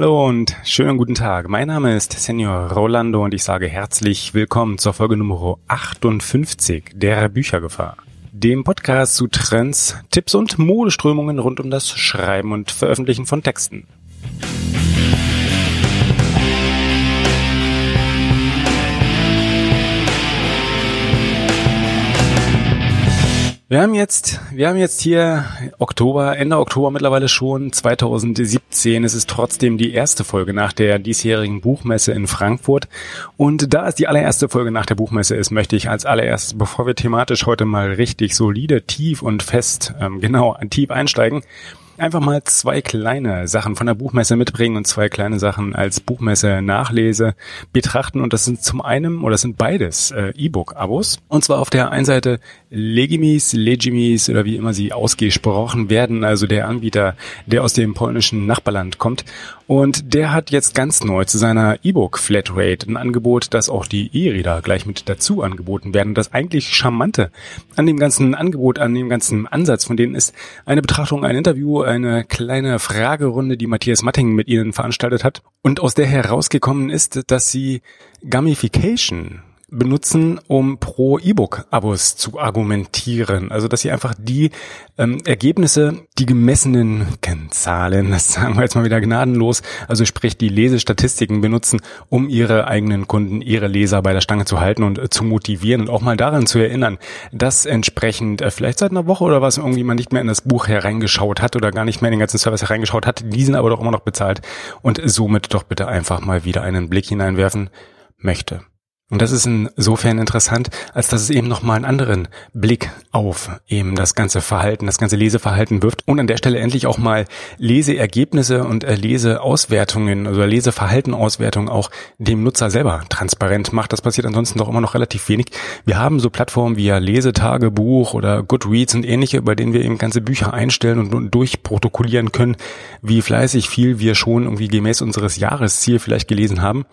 Hallo und schönen guten Tag. Mein Name ist Senior Rolando und ich sage herzlich willkommen zur Folge Nummer 58 der Büchergefahr. Dem Podcast zu Trends, Tipps und Modeströmungen rund um das Schreiben und Veröffentlichen von Texten. Wir haben jetzt, wir haben jetzt hier Oktober, Ende Oktober mittlerweile schon 2017. Es ist trotzdem die erste Folge nach der diesjährigen Buchmesse in Frankfurt. Und da es die allererste Folge nach der Buchmesse ist, möchte ich als allererstes, bevor wir thematisch heute mal richtig solide, tief und fest, ähm, genau, tief einsteigen, einfach mal zwei kleine Sachen von der Buchmesse mitbringen und zwei kleine Sachen als Buchmesse Nachlese betrachten. Und das sind zum einen, oder das sind beides äh, E-Book-Abos. Und zwar auf der einen Seite Legimis, Legimis oder wie immer sie ausgesprochen werden, also der Anbieter, der aus dem polnischen Nachbarland kommt. Und der hat jetzt ganz neu zu seiner E-Book Flatrate ein Angebot, dass auch die E-Reader gleich mit dazu angeboten werden. Das eigentlich Charmante an dem ganzen Angebot, an dem ganzen Ansatz von denen ist eine Betrachtung, ein Interview, eine kleine Fragerunde, die Matthias Matting mit ihnen veranstaltet hat und aus der herausgekommen ist, dass sie Gamification benutzen, um pro E-Book-Abos zu argumentieren. Also dass sie einfach die ähm, Ergebnisse, die gemessenen Kennzahlen, das sagen wir jetzt mal wieder gnadenlos, also sprich die Lesestatistiken benutzen, um ihre eigenen Kunden, ihre Leser bei der Stange zu halten und äh, zu motivieren und auch mal daran zu erinnern, dass entsprechend äh, vielleicht seit einer Woche oder was irgendwie man nicht mehr in das Buch hereingeschaut hat oder gar nicht mehr in den ganzen Service hereingeschaut hat, diesen aber doch immer noch bezahlt und somit doch bitte einfach mal wieder einen Blick hineinwerfen möchte. Und das ist insofern interessant, als dass es eben nochmal einen anderen Blick auf eben das ganze Verhalten, das ganze Leseverhalten wirft und an der Stelle endlich auch mal Leseergebnisse und äh, Leseauswertungen, also Leseverhaltenauswertungen auch dem Nutzer selber transparent macht. Das passiert ansonsten doch immer noch relativ wenig. Wir haben so Plattformen wie ja Lesetagebuch oder Goodreads und ähnliche, bei denen wir eben ganze Bücher einstellen und durchprotokollieren können, wie fleißig viel wir schon irgendwie gemäß unseres Jahresziel vielleicht gelesen haben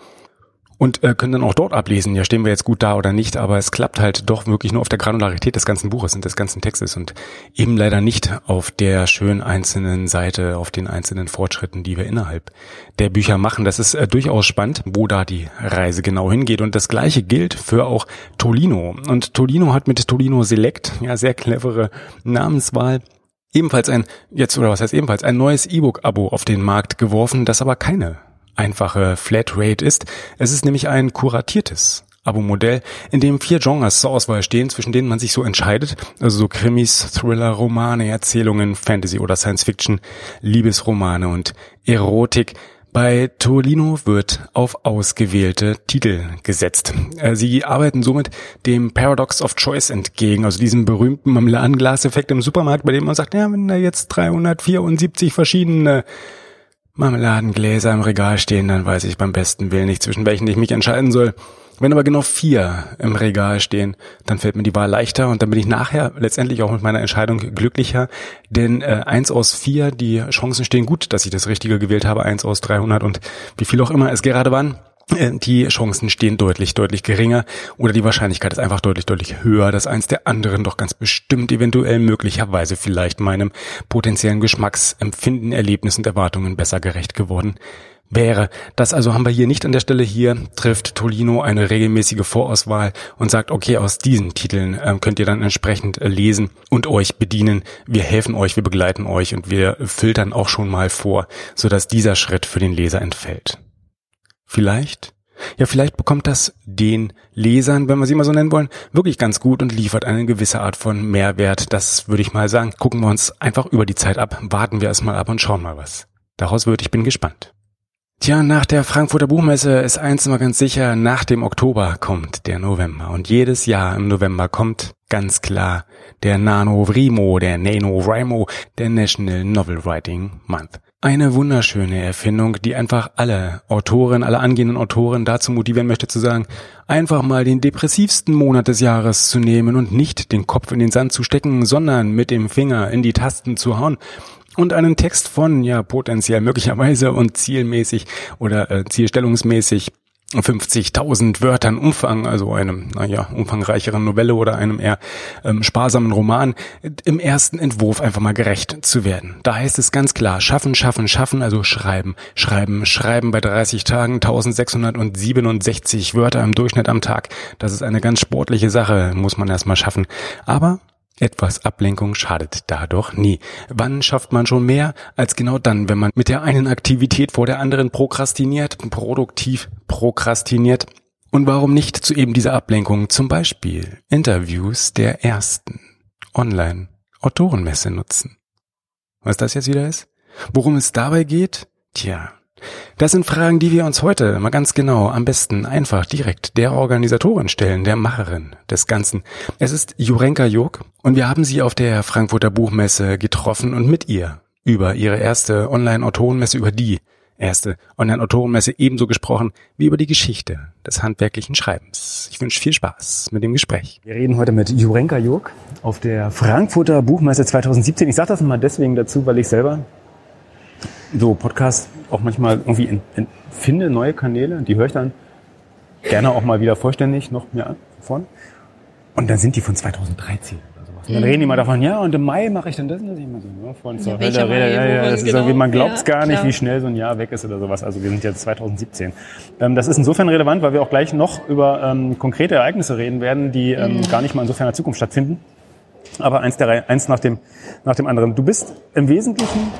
und äh, können dann auch dort ablesen, ja, stehen wir jetzt gut da oder nicht, aber es klappt halt doch wirklich nur auf der Granularität des ganzen Buches und des ganzen Textes und eben leider nicht auf der schön einzelnen Seite, auf den einzelnen Fortschritten, die wir innerhalb der Bücher machen. Das ist äh, durchaus spannend, wo da die Reise genau hingeht und das gleiche gilt für auch Tolino und Tolino hat mit Tolino Select, ja, sehr clevere Namenswahl, ebenfalls ein, jetzt oder was heißt ebenfalls, ein neues E-Book-Abo auf den Markt geworfen, das aber keine einfache Flatrate ist. Es ist nämlich ein kuratiertes Abo-Modell, in dem vier Genres zur Auswahl stehen, zwischen denen man sich so entscheidet. Also so Krimis, Thriller, Romane, Erzählungen, Fantasy oder Science Fiction, Liebesromane und Erotik. Bei Tolino wird auf ausgewählte Titel gesetzt. Äh, sie arbeiten somit dem Paradox of Choice entgegen, also diesem berühmten Marmeladenglas-Effekt im Supermarkt, bei dem man sagt, ja, wenn da jetzt 374 verschiedene Marmeladengläser im Regal stehen, dann weiß ich beim besten Willen nicht, zwischen welchen ich mich entscheiden soll. Wenn aber genau vier im Regal stehen, dann fällt mir die Wahl leichter und dann bin ich nachher letztendlich auch mit meiner Entscheidung glücklicher, denn äh, eins aus vier, die Chancen stehen gut, dass ich das Richtige gewählt habe, eins aus 300 und wie viel auch immer es gerade waren, die Chancen stehen deutlich, deutlich geringer oder die Wahrscheinlichkeit ist einfach deutlich, deutlich höher, dass eins der anderen doch ganz bestimmt eventuell möglicherweise vielleicht meinem potenziellen Geschmacksempfinden, Erlebnis und Erwartungen besser gerecht geworden wäre. Das also haben wir hier nicht an der Stelle. Hier trifft Tolino eine regelmäßige Vorauswahl und sagt, okay, aus diesen Titeln äh, könnt ihr dann entsprechend äh, lesen und euch bedienen. Wir helfen euch, wir begleiten euch und wir filtern auch schon mal vor, sodass dieser Schritt für den Leser entfällt. Vielleicht? Ja, vielleicht bekommt das den Lesern, wenn wir sie mal so nennen wollen, wirklich ganz gut und liefert eine gewisse Art von Mehrwert. Das würde ich mal sagen. Gucken wir uns einfach über die Zeit ab, warten wir erstmal ab und schauen mal was. Daraus wird, ich bin gespannt. Tja, nach der Frankfurter Buchmesse ist eins immer ganz sicher, nach dem Oktober kommt der November. Und jedes Jahr im November kommt ganz klar der Nano Vrimo, der Nano Rimo, der National Novel Writing Month. Eine wunderschöne Erfindung, die einfach alle Autoren, alle angehenden Autoren dazu motivieren möchte zu sagen, einfach mal den depressivsten Monat des Jahres zu nehmen und nicht den Kopf in den Sand zu stecken, sondern mit dem Finger in die Tasten zu hauen und einen Text von, ja, potenziell möglicherweise und zielmäßig oder äh, zielstellungsmäßig 50.000 Wörtern Umfang, also einem, naja, umfangreicheren Novelle oder einem eher ähm, sparsamen Roman, im ersten Entwurf einfach mal gerecht zu werden. Da heißt es ganz klar, schaffen, schaffen, schaffen, also schreiben, schreiben, schreiben bei 30 Tagen, 1667 Wörter im Durchschnitt am Tag. Das ist eine ganz sportliche Sache, muss man erstmal schaffen. Aber etwas Ablenkung schadet dadurch nie. Wann schafft man schon mehr als genau dann, wenn man mit der einen Aktivität vor der anderen prokrastiniert, produktiv prokrastiniert? Und warum nicht zu eben dieser Ablenkung zum Beispiel Interviews der ersten Online-Autorenmesse nutzen? Was das jetzt wieder ist? Worum es dabei geht? Tja, das sind Fragen, die wir uns heute mal ganz genau, am besten einfach direkt der Organisatorin stellen, der Macherin des Ganzen. Es ist Jurenka Jog und wir haben sie auf der Frankfurter Buchmesse getroffen und mit ihr über ihre erste Online-Autorenmesse, über die erste Online-Autorenmesse ebenso gesprochen wie über die Geschichte des handwerklichen Schreibens. Ich wünsche viel Spaß mit dem Gespräch. Wir reden heute mit Jurenka Jog auf der Frankfurter Buchmesse 2017. Ich sage das mal deswegen dazu, weil ich selber so Podcasts auch manchmal irgendwie finde neue Kanäle, die höre ich dann gerne auch mal wieder vollständig noch mehr von. Und dann sind die von 2013 oder sowas. Und dann mhm. reden die mal davon, ja, und im Mai mache ich dann das und das. Ich immer so, ja, von zur Hölle, Mai, ja, ja, das ist genau, irgendwie, man glaubt es ja, gar nicht, klar. wie schnell so ein Jahr weg ist oder sowas. Also wir sind jetzt 2017. Ähm, das ist insofern relevant, weil wir auch gleich noch über ähm, konkrete Ereignisse reden werden, die ähm, mhm. gar nicht mal in so ferner Zukunft stattfinden. Aber eins, der, eins nach, dem, nach dem anderen. Du bist im Wesentlichen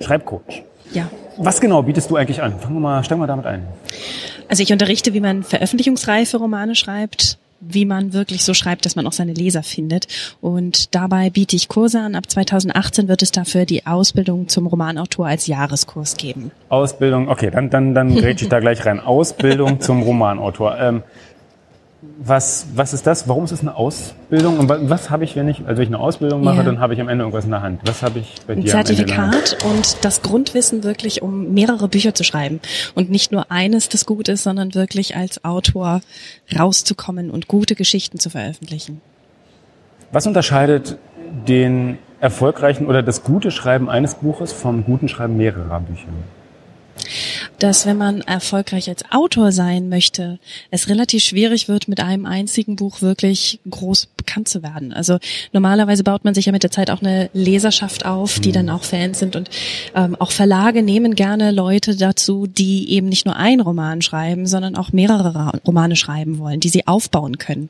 Schreibcoach. Ja. Was genau bietest du eigentlich an? Fangen wir mal, steigen wir damit ein. Also ich unterrichte, wie man veröffentlichungsreife Romane schreibt, wie man wirklich so schreibt, dass man auch seine Leser findet. Und dabei biete ich Kurse an. Ab 2018 wird es dafür die Ausbildung zum Romanautor als Jahreskurs geben. Ausbildung, okay, dann, dann, dann rede ich da gleich rein. Ausbildung zum Romanautor. Ähm, was, was ist das? Warum ist es eine Ausbildung? Und was habe ich, wenn ich, also wenn ich eine Ausbildung mache, ja. dann habe ich am Ende irgendwas in der Hand. Was habe ich bei dir? Ein Zertifikat und das Grundwissen wirklich, um mehrere Bücher zu schreiben. Und nicht nur eines, das gut ist, sondern wirklich als Autor rauszukommen und gute Geschichten zu veröffentlichen. Was unterscheidet den erfolgreichen oder das gute Schreiben eines Buches vom guten Schreiben mehrerer Bücher? Dass wenn man erfolgreich als Autor sein möchte, es relativ schwierig wird, mit einem einzigen Buch wirklich groß bekannt zu werden. Also normalerweise baut man sich ja mit der Zeit auch eine Leserschaft auf, die dann auch Fans sind und ähm, auch Verlage nehmen gerne Leute dazu, die eben nicht nur einen Roman schreiben, sondern auch mehrere Romane schreiben wollen, die sie aufbauen können.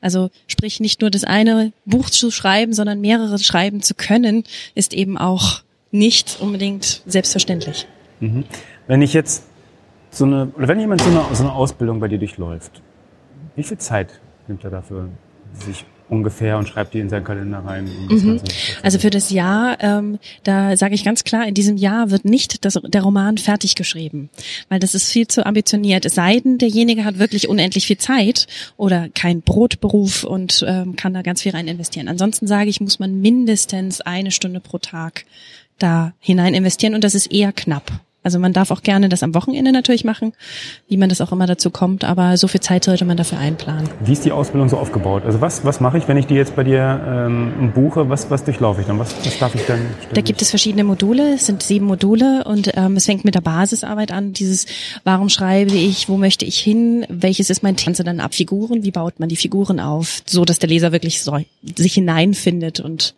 Also sprich nicht nur das eine Buch zu schreiben, sondern mehrere schreiben zu können, ist eben auch nicht unbedingt selbstverständlich. Mhm. Wenn ich jetzt so eine, oder wenn jemand so eine, so eine Ausbildung bei dir durchläuft, wie viel Zeit nimmt er dafür sich ungefähr und schreibt die in seinen Kalender rein. Mhm. Also für das Jahr, ähm, da sage ich ganz klar, in diesem Jahr wird nicht das, der Roman fertig geschrieben, weil das ist viel zu ambitioniert. Es sei denn, derjenige hat wirklich unendlich viel Zeit oder kein Brotberuf und ähm, kann da ganz viel rein investieren. Ansonsten sage ich, muss man mindestens eine Stunde pro Tag da hinein investieren und das ist eher knapp. Also man darf auch gerne das am Wochenende natürlich machen, wie man das auch immer dazu kommt, aber so viel Zeit sollte man dafür einplanen. Wie ist die Ausbildung so aufgebaut? Also was, was mache ich, wenn ich die jetzt bei dir ähm, buche? Was, was durchlaufe ich dann? Was, was darf ich dann? Da gibt es verschiedene Module, es sind sieben Module und ähm, es fängt mit der Basisarbeit an. Dieses, warum schreibe ich, wo möchte ich hin, welches ist mein Tänze dann ab Figuren, wie baut man die Figuren auf, so dass der Leser wirklich so, sich hineinfindet und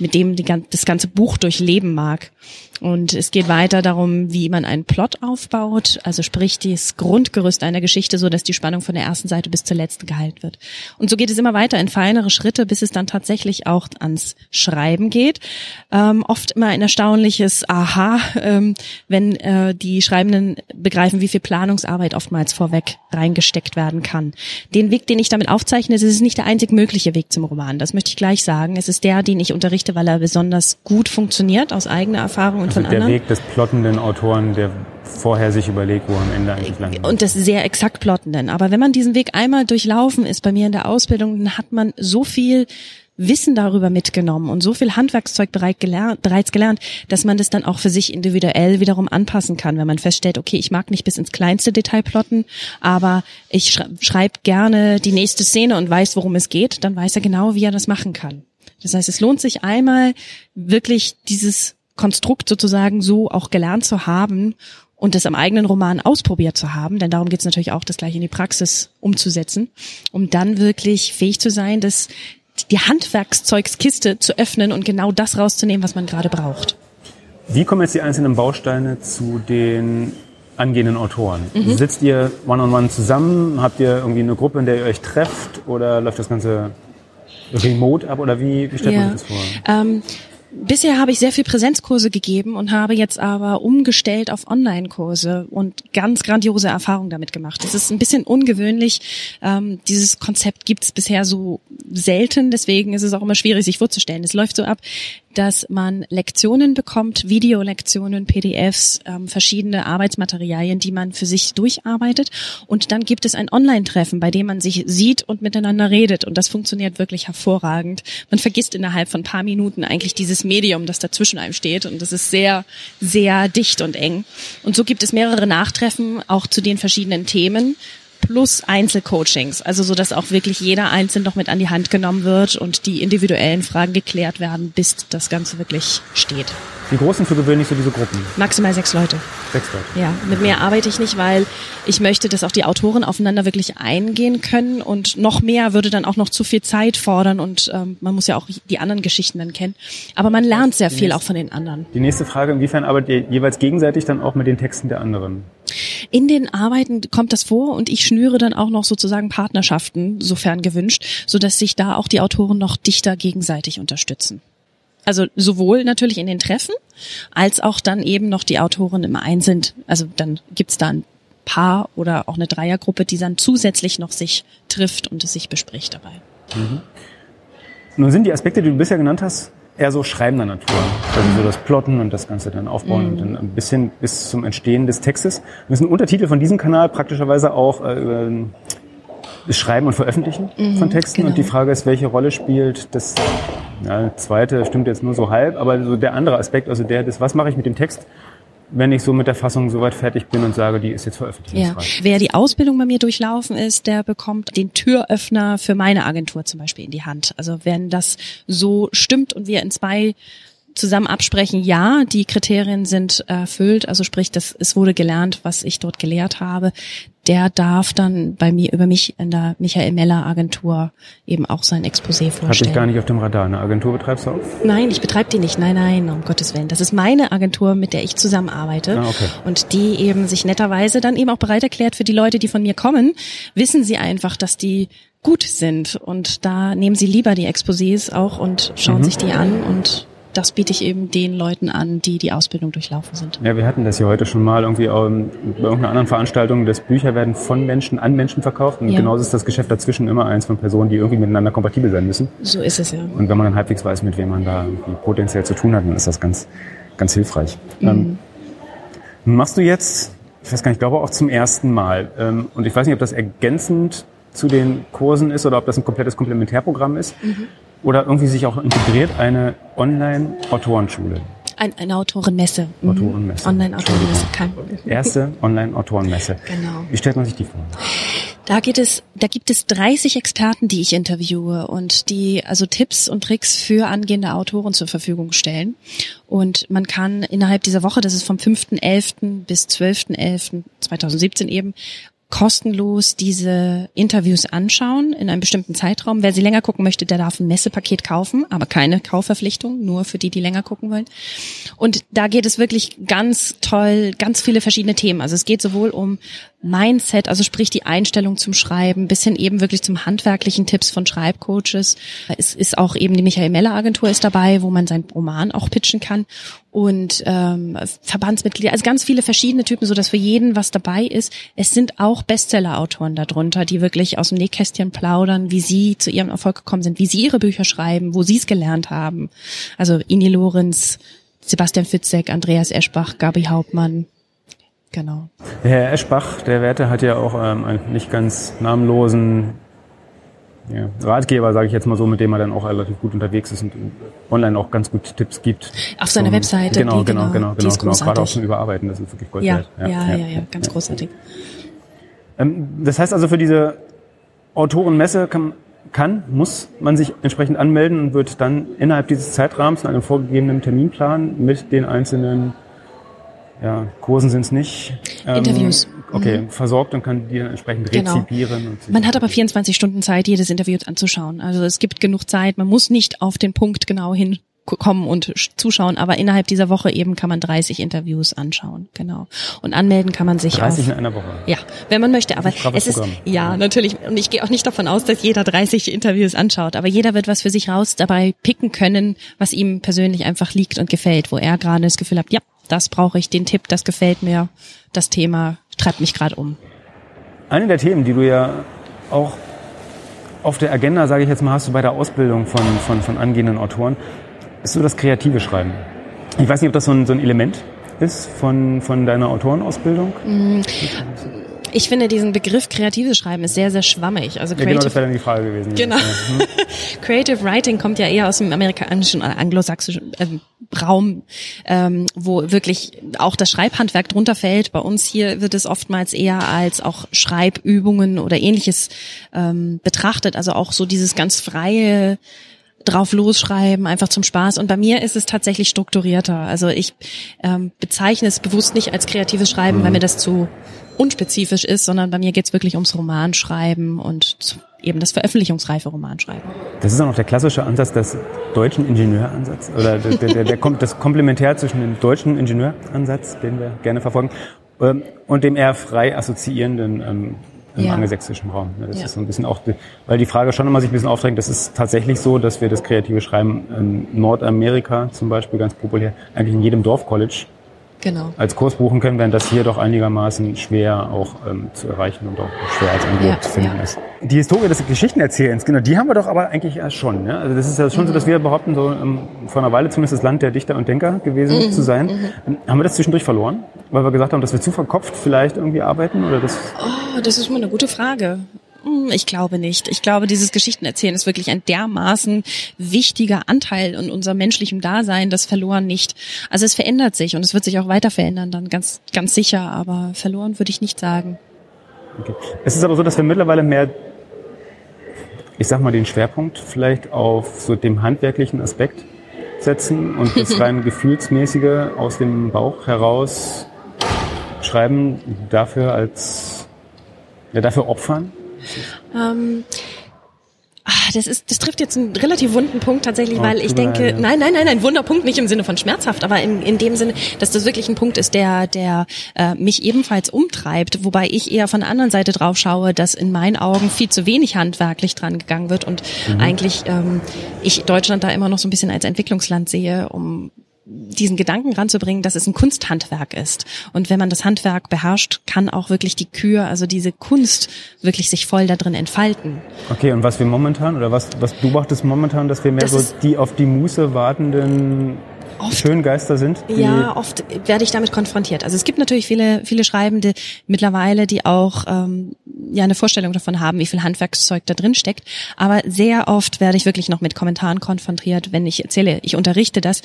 mit dem die, das ganze Buch durchleben mag. Und es geht weiter darum, wie man einen Plot aufbaut, also sprich das Grundgerüst einer Geschichte, so dass die Spannung von der ersten Seite bis zur letzten gehalten wird. Und so geht es immer weiter in feinere Schritte, bis es dann tatsächlich auch ans Schreiben geht. Ähm, oft immer ein erstaunliches Aha, ähm, wenn äh, die Schreibenden begreifen, wie viel Planungsarbeit oftmals vorweg reingesteckt werden kann. Den Weg, den ich damit aufzeichne, ist nicht der einzig mögliche Weg zum Roman. Das möchte ich gleich sagen. Es ist der, den ich unterrichte, weil er besonders gut funktioniert aus eigener Erfahrung und von der anderen. Der Weg des plottenden Autoren, der vorher sich überlegt, wo am Ende eigentlich lang Und des sehr exakt plottenden. Aber wenn man diesen Weg einmal durchlaufen ist bei mir in der Ausbildung, dann hat man so viel Wissen darüber mitgenommen und so viel Handwerkszeug bereits gelernt, dass man das dann auch für sich individuell wiederum anpassen kann, wenn man feststellt, okay, ich mag nicht bis ins kleinste Detail plotten, aber ich schreibe gerne die nächste Szene und weiß, worum es geht, dann weiß er genau, wie er das machen kann. Das heißt, es lohnt sich einmal wirklich dieses Konstrukt sozusagen so auch gelernt zu haben, und das am eigenen Roman ausprobiert zu haben, denn darum geht es natürlich auch, das gleich in die Praxis umzusetzen, um dann wirklich fähig zu sein, das die Handwerkszeugskiste zu öffnen und genau das rauszunehmen, was man gerade braucht. Wie kommen jetzt die einzelnen Bausteine zu den angehenden Autoren? Mhm. Sitzt ihr one-on-one -on -one zusammen? Habt ihr irgendwie eine Gruppe, in der ihr euch trefft? Oder läuft das Ganze remote ab? Oder wie, wie stellt ja. man sich das vor? Ähm, Bisher habe ich sehr viel Präsenzkurse gegeben und habe jetzt aber umgestellt auf Online-Kurse und ganz grandiose Erfahrungen damit gemacht. Das ist ein bisschen ungewöhnlich. Ähm, dieses Konzept gibt es bisher so selten, deswegen ist es auch immer schwierig, sich vorzustellen. Es läuft so ab, dass man Lektionen bekommt, Videolektionen, PDFs, ähm, verschiedene Arbeitsmaterialien, die man für sich durcharbeitet. Und dann gibt es ein Online-Treffen, bei dem man sich sieht und miteinander redet. Und das funktioniert wirklich hervorragend. Man vergisst innerhalb von paar Minuten eigentlich dieses Medium, das dazwischen einem steht. Und das ist sehr, sehr dicht und eng. Und so gibt es mehrere Nachtreffen auch zu den verschiedenen Themen plus Einzelcoachings, also so, dass auch wirklich jeder einzeln noch mit an die Hand genommen wird und die individuellen Fragen geklärt werden, bis das Ganze wirklich steht. Wie groß sind für gewöhnlich so diese Gruppen? Maximal sechs Leute. Sechs Leute. Ja, mit mehr arbeite ich nicht, weil ich möchte, dass auch die Autoren aufeinander wirklich eingehen können und noch mehr würde dann auch noch zu viel Zeit fordern und ähm, man muss ja auch die anderen Geschichten dann kennen. Aber man lernt sehr viel auch von den anderen. Die nächste Frage, inwiefern arbeitet ihr jeweils gegenseitig dann auch mit den Texten der anderen? In den Arbeiten kommt das vor und ich schnüre dann auch noch sozusagen Partnerschaften, sofern gewünscht, so dass sich da auch die Autoren noch dichter gegenseitig unterstützen. Also sowohl natürlich in den Treffen, als auch dann eben noch die Autoren im Einzelnen. Also dann gibt's da ein Paar oder auch eine Dreiergruppe, die dann zusätzlich noch sich trifft und es sich bespricht dabei. Mhm. Nun sind die Aspekte, die du bisher genannt hast, eher so schreibender Natur. Also so das Plotten und das Ganze dann aufbauen mhm. und dann ein bisschen bis zum Entstehen des Textes. Wir sind Untertitel von diesem Kanal praktischerweise auch äh, über das Schreiben und Veröffentlichen mhm, von Texten. Genau. Und die Frage ist, welche Rolle spielt das ja, zweite stimmt jetzt nur so halb, aber so der andere Aspekt, also der des, was mache ich mit dem Text, wenn ich so mit der Fassung soweit fertig bin und sage, die ist jetzt veröffentlichungsreif. Ja. Wer die Ausbildung bei mir durchlaufen ist, der bekommt den Türöffner für meine Agentur zum Beispiel in die Hand. Also wenn das so stimmt und wir in zwei zusammen absprechen, ja, die Kriterien sind erfüllt, also sprich, das, es wurde gelernt, was ich dort gelehrt habe, der darf dann bei mir über mich in der Michael Meller Agentur eben auch sein Exposé vorstellen. Hatte ich gar nicht auf dem Radar. Eine Agentur betreibst du auch? Nein, ich betreibe die nicht. Nein, nein, um Gottes Willen. Das ist meine Agentur, mit der ich zusammenarbeite. Ah, okay. Und die eben sich netterweise dann eben auch bereit erklärt für die Leute, die von mir kommen, wissen sie einfach, dass die gut sind. Und da nehmen sie lieber die Exposés auch und schauen mhm. sich die an und das biete ich eben den Leuten an, die die Ausbildung durchlaufen sind. Ja, wir hatten das ja heute schon mal irgendwie auch bei irgendeiner anderen Veranstaltung, dass Bücher werden von Menschen an Menschen verkauft und ja. genauso ist das Geschäft dazwischen immer eins von Personen, die irgendwie miteinander kompatibel sein müssen. So ist es ja. Und wenn man dann halbwegs weiß, mit wem man da potenziell zu tun hat, dann ist das ganz, ganz hilfreich. Mhm. Ähm, machst du jetzt, ich weiß gar nicht, ich glaube auch zum ersten Mal, ähm, und ich weiß nicht, ob das ergänzend zu den Kursen ist oder ob das ein komplettes Komplementärprogramm ist. Mhm oder irgendwie sich auch integriert eine Online-Autorenschule. Ein, eine Autorenmesse. Mhm. Autorenmesse. Online-Autorenmesse, Erste Online-Autorenmesse. Genau. Wie stellt man sich die vor? Da geht es, da gibt es 30 Experten, die ich interviewe und die also Tipps und Tricks für angehende Autoren zur Verfügung stellen. Und man kann innerhalb dieser Woche, das ist vom 5.11. bis 12.11.2017 eben, kostenlos diese Interviews anschauen in einem bestimmten Zeitraum. Wer sie länger gucken möchte, der darf ein Messepaket kaufen, aber keine Kaufverpflichtung, nur für die, die länger gucken wollen. Und da geht es wirklich ganz toll, ganz viele verschiedene Themen. Also es geht sowohl um Mindset, also sprich die Einstellung zum Schreiben, bis hin eben wirklich zum handwerklichen Tipps von Schreibcoaches. Es ist auch eben die Michael Meller Agentur ist dabei, wo man seinen Roman auch pitchen kann und ähm, Verbandsmitglieder, also ganz viele verschiedene Typen, so dass für jeden was dabei ist. Es sind auch Bestseller-Autoren darunter, die wirklich aus dem Nähkästchen plaudern, wie sie zu ihrem Erfolg gekommen sind, wie sie ihre Bücher schreiben, wo sie es gelernt haben. Also Ini Lorenz, Sebastian Fitzek, Andreas Eschbach, Gabi Hauptmann, Genau. Herr Eschbach, der Werte, hat ja auch ähm, einen nicht ganz namenlosen ja, Ratgeber, sage ich jetzt mal so, mit dem er dann auch relativ gut unterwegs ist und online auch ganz gut Tipps gibt. Auf seiner Webseite. Genau, genau, genau, genau, genau. Gerade auch zum Überarbeiten, das ist wirklich Gold ja, wert. Ja, ja, ja, ganz großartig. Ähm, das heißt also für diese Autorenmesse kann, kann, muss man sich entsprechend anmelden und wird dann innerhalb dieses Zeitrahmens in einem vorgegebenen Terminplan mit den einzelnen ja, Kursen sind es nicht. Ähm, Interviews. Okay, mhm. versorgt und kann die dann entsprechend genau. rezipieren. Und man hat aber 24 Stunden Zeit, jedes Interview anzuschauen. Also es gibt genug Zeit. Man muss nicht auf den Punkt genau hin kommen und zuschauen, aber innerhalb dieser Woche eben kann man 30 Interviews anschauen, genau. Und anmelden kann man sich 30 auf, in einer Woche. Ja, wenn man möchte, aber es ist ja natürlich und ich gehe auch nicht davon aus, dass jeder 30 Interviews anschaut, aber jeder wird was für sich raus dabei picken können, was ihm persönlich einfach liegt und gefällt, wo er gerade das Gefühl hat, ja, das brauche ich, den Tipp, das gefällt mir, das Thema treibt mich gerade um. Eine der Themen, die du ja auch auf der Agenda, sage ich jetzt mal, hast du bei der Ausbildung von, von, von angehenden Autoren, ist so das kreative Schreiben. Ich weiß nicht, ob das so ein, so ein Element ist von, von deiner Autorenausbildung. Mm. Ich finde diesen Begriff kreatives Schreiben ist sehr, sehr schwammig. Also creative, ja, genau, das wäre dann die Frage gewesen. Genau. Mhm. creative Writing kommt ja eher aus dem amerikanischen oder anglosächsischen äh, Raum, ähm, wo wirklich auch das Schreibhandwerk drunter fällt. Bei uns hier wird es oftmals eher als auch Schreibübungen oder ähnliches ähm, betrachtet. Also auch so dieses ganz freie drauf losschreiben, einfach zum Spaß. Und bei mir ist es tatsächlich strukturierter. Also ich ähm, bezeichne es bewusst nicht als kreatives Schreiben, mhm. weil mir das zu unspezifisch ist, sondern bei mir geht's wirklich ums Romanschreiben und eben das veröffentlichungsreife Romanschreiben. Das ist auch noch der klassische Ansatz des deutschen Ingenieuransatz oder der, der, der, der kommt das Komplementär zwischen dem deutschen Ingenieuransatz, den wir gerne verfolgen, ähm, und dem eher frei assoziierenden ähm, im ja. angelsächsischen Raum. Das ja. ist so ein bisschen auch, weil die Frage schon immer sich ein bisschen aufdrängt, das ist tatsächlich so, dass wir das kreative Schreiben in Nordamerika zum Beispiel ganz populär, eigentlich in jedem Dorfcollege genau. als Kurs buchen können, während das hier doch einigermaßen schwer auch ähm, zu erreichen und auch schwer als Angebot ja, zu finden ja. ist. Die Historie des Geschichtenerzählens, genau, die haben wir doch aber eigentlich erst schon. Ja? Also das ist ja schon mhm. so, dass wir behaupten, so ähm, vor einer Weile zumindest das Land der Dichter und Denker gewesen mhm. zu sein. Mhm. Haben wir das zwischendurch verloren? Weil wir gesagt haben, dass wir zu verkopft vielleicht irgendwie arbeiten? Oder das? Oh, das ist mal eine gute Frage. Hm, ich glaube nicht. Ich glaube, dieses Geschichtenerzählen ist wirklich ein dermaßen wichtiger Anteil in unserem menschlichen Dasein, das verloren nicht. Also es verändert sich und es wird sich auch weiter verändern, dann ganz, ganz sicher, aber verloren würde ich nicht sagen. Okay. Es ist aber so, dass wir mittlerweile mehr, ich sag mal, den Schwerpunkt vielleicht auf so dem handwerklichen Aspekt setzen und das rein gefühlsmäßige aus dem Bauch heraus schreiben, dafür als, ja, dafür opfern? Ähm, ach, das ist, das trifft jetzt einen relativ wunden Punkt tatsächlich, oh, weil ich denke, nein, nein, nein, ein Wunderpunkt nicht im Sinne von schmerzhaft, aber in, in dem Sinne, dass das wirklich ein Punkt ist, der, der äh, mich ebenfalls umtreibt, wobei ich eher von der anderen Seite drauf schaue, dass in meinen Augen viel zu wenig handwerklich dran gegangen wird und mhm. eigentlich ähm, ich Deutschland da immer noch so ein bisschen als Entwicklungsland sehe, um diesen Gedanken ranzubringen, dass es ein Kunsthandwerk ist. Und wenn man das Handwerk beherrscht, kann auch wirklich die Kür, also diese Kunst, wirklich sich voll da drin entfalten. Okay, und was wir momentan, oder was, was beobachtest momentan, dass wir mehr das so die auf die Muße wartenden oft, Schöngeister sind? Ja, oft werde ich damit konfrontiert. Also es gibt natürlich viele, viele Schreibende mittlerweile, die auch ähm, ja eine Vorstellung davon haben, wie viel Handwerkszeug da drin steckt. Aber sehr oft werde ich wirklich noch mit Kommentaren konfrontiert, wenn ich erzähle, ich unterrichte das,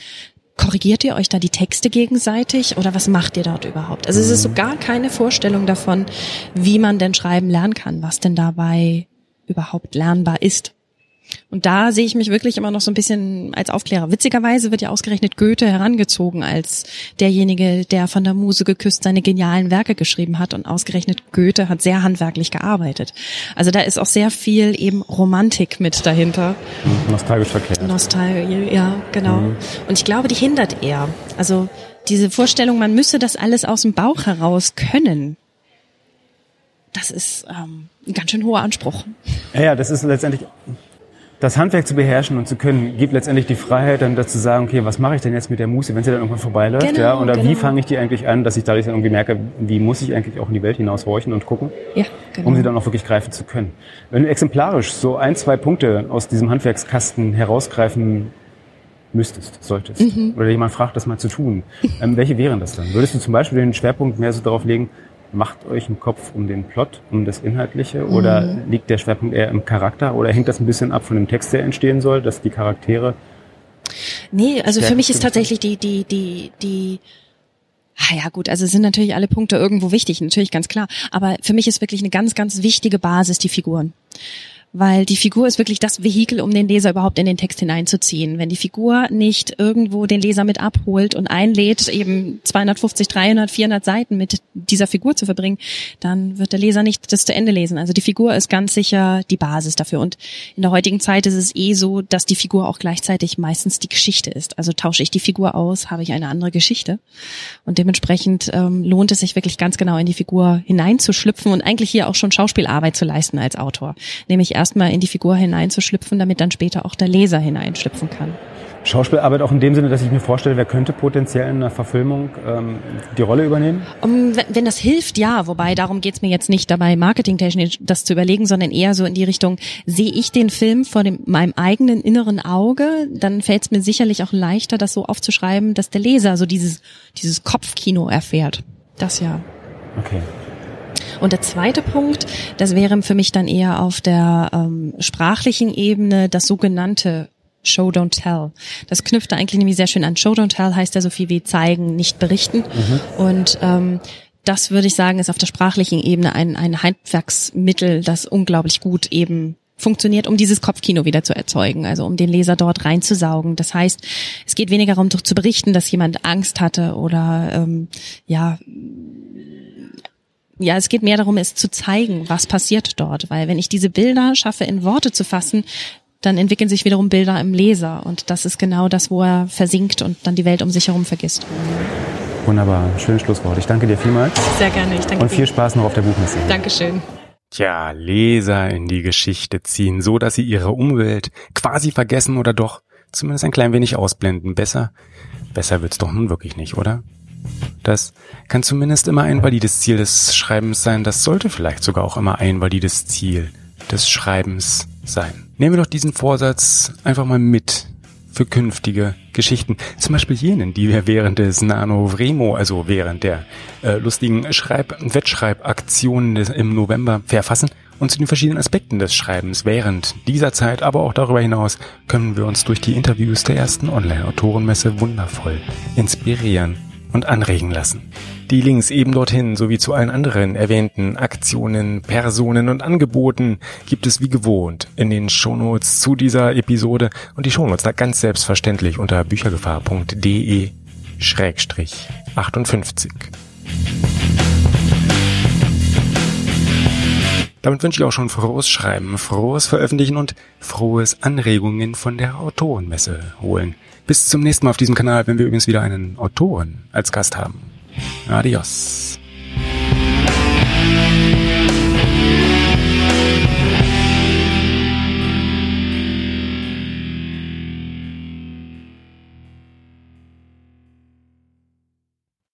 Korrigiert ihr euch da die Texte gegenseitig oder was macht ihr dort überhaupt? Also es ist so gar keine Vorstellung davon, wie man denn schreiben lernen kann, was denn dabei überhaupt lernbar ist. Und da sehe ich mich wirklich immer noch so ein bisschen als Aufklärer. Witzigerweise wird ja ausgerechnet Goethe herangezogen als derjenige, der von der Muse geküsst seine genialen Werke geschrieben hat. Und ausgerechnet Goethe hat sehr handwerklich gearbeitet. Also da ist auch sehr viel eben Romantik mit dahinter. Nostalgisch verkehrt. Nostalgie, ja, genau. Mhm. Und ich glaube, die hindert eher. Also diese Vorstellung, man müsse das alles aus dem Bauch heraus können. Das ist ähm, ein ganz schön hoher Anspruch. Ja, ja, das ist letztendlich das Handwerk zu beherrschen und zu können, gibt letztendlich die Freiheit, dann dazu sagen, okay, was mache ich denn jetzt mit der Muße, wenn sie dann irgendwann vorbeiläuft, genau, ja, oder genau. wie fange ich die eigentlich an, dass ich dadurch dann irgendwie merke, wie muss ich eigentlich auch in die Welt hinaus horchen und gucken, ja, genau. um sie dann auch wirklich greifen zu können. Wenn du exemplarisch so ein, zwei Punkte aus diesem Handwerkskasten herausgreifen müsstest, solltest, mhm. oder jemand fragt, das mal zu tun, ähm, welche wären das dann? Würdest du zum Beispiel den Schwerpunkt mehr so darauf legen, macht euch einen Kopf um den Plot, um das Inhaltliche oder mhm. liegt der Schwerpunkt eher im Charakter oder hängt das ein bisschen ab von dem Text, der entstehen soll, dass die Charaktere Nee, also für mich ist tatsächlich die, die, die, die, Ah ja gut, also sind natürlich alle Punkte irgendwo wichtig, natürlich ganz klar. Aber für mich ist wirklich eine ganz, ganz wichtige Basis die Figuren weil die Figur ist wirklich das Vehikel, um den Leser überhaupt in den Text hineinzuziehen. Wenn die Figur nicht irgendwo den Leser mit abholt und einlädt, eben 250, 300, 400 Seiten mit dieser Figur zu verbringen, dann wird der Leser nicht das zu Ende lesen. Also die Figur ist ganz sicher die Basis dafür. Und in der heutigen Zeit ist es eh so, dass die Figur auch gleichzeitig meistens die Geschichte ist. Also tausche ich die Figur aus, habe ich eine andere Geschichte. Und dementsprechend ähm, lohnt es sich wirklich ganz genau in die Figur hineinzuschlüpfen und eigentlich hier auch schon Schauspielarbeit zu leisten als Autor. Nämlich erstmal in die Figur hineinzuschlüpfen, damit dann später auch der Leser hineinschlüpfen kann. Schauspielarbeit auch in dem Sinne, dass ich mir vorstelle, wer könnte potenziell in einer Verfilmung ähm, die Rolle übernehmen? Um, wenn, das hilft, ja. Wobei darum geht's mir jetzt nicht dabei, marketingtechnisch das zu überlegen, sondern eher so in die Richtung, sehe ich den Film vor dem, meinem eigenen inneren Auge, dann fällt es mir sicherlich auch leichter, das so aufzuschreiben, dass der Leser so dieses, dieses Kopfkino erfährt. Das ja. Okay. Und der zweite Punkt, das wäre für mich dann eher auf der ähm, sprachlichen Ebene das sogenannte Show Don't Tell. Das knüpft da eigentlich nämlich sehr schön an. Show Don't Tell heißt ja so viel wie zeigen, nicht berichten. Mhm. Und ähm, das würde ich sagen, ist auf der sprachlichen Ebene ein, ein Handwerksmittel, das unglaublich gut eben funktioniert, um dieses Kopfkino wieder zu erzeugen, also um den Leser dort reinzusaugen. Das heißt, es geht weniger darum, zu berichten, dass jemand Angst hatte oder ähm, ja ja, es geht mehr darum, es zu zeigen, was passiert dort, weil wenn ich diese Bilder schaffe, in Worte zu fassen, dann entwickeln sich wiederum Bilder im Leser und das ist genau das, wo er versinkt und dann die Welt um sich herum vergisst. Wunderbar, schönes Schlusswort. Ich danke dir vielmals. Sehr gerne, ich danke Und viel Spaß noch auf der Buchmesse. Dankeschön. Tja, Leser in die Geschichte ziehen, so dass sie ihre Umwelt quasi vergessen oder doch zumindest ein klein wenig ausblenden. Besser, besser wird's doch nun wirklich nicht, oder? Das kann zumindest immer ein valides Ziel des Schreibens sein. Das sollte vielleicht sogar auch immer ein valides Ziel des Schreibens sein. Nehmen wir doch diesen Vorsatz einfach mal mit für künftige Geschichten. Zum Beispiel jenen, die wir während des Nano Vremo, also während der äh, lustigen Schreib Wettschreibaktionen im November verfassen und zu den verschiedenen Aspekten des Schreibens während dieser Zeit, aber auch darüber hinaus, können wir uns durch die Interviews der ersten Online-Autorenmesse wundervoll inspirieren und anregen lassen. Die Links eben dorthin sowie zu allen anderen erwähnten Aktionen, Personen und Angeboten gibt es wie gewohnt in den Shownotes zu dieser Episode und die Shownotes da ganz selbstverständlich unter büchergefahr.de Schrägstrich 58. Damit wünsche ich auch schon frohes Schreiben, frohes Veröffentlichen und frohes Anregungen von der Autorenmesse holen. Bis zum nächsten Mal auf diesem Kanal, wenn wir übrigens wieder einen Autoren als Gast haben. Adios.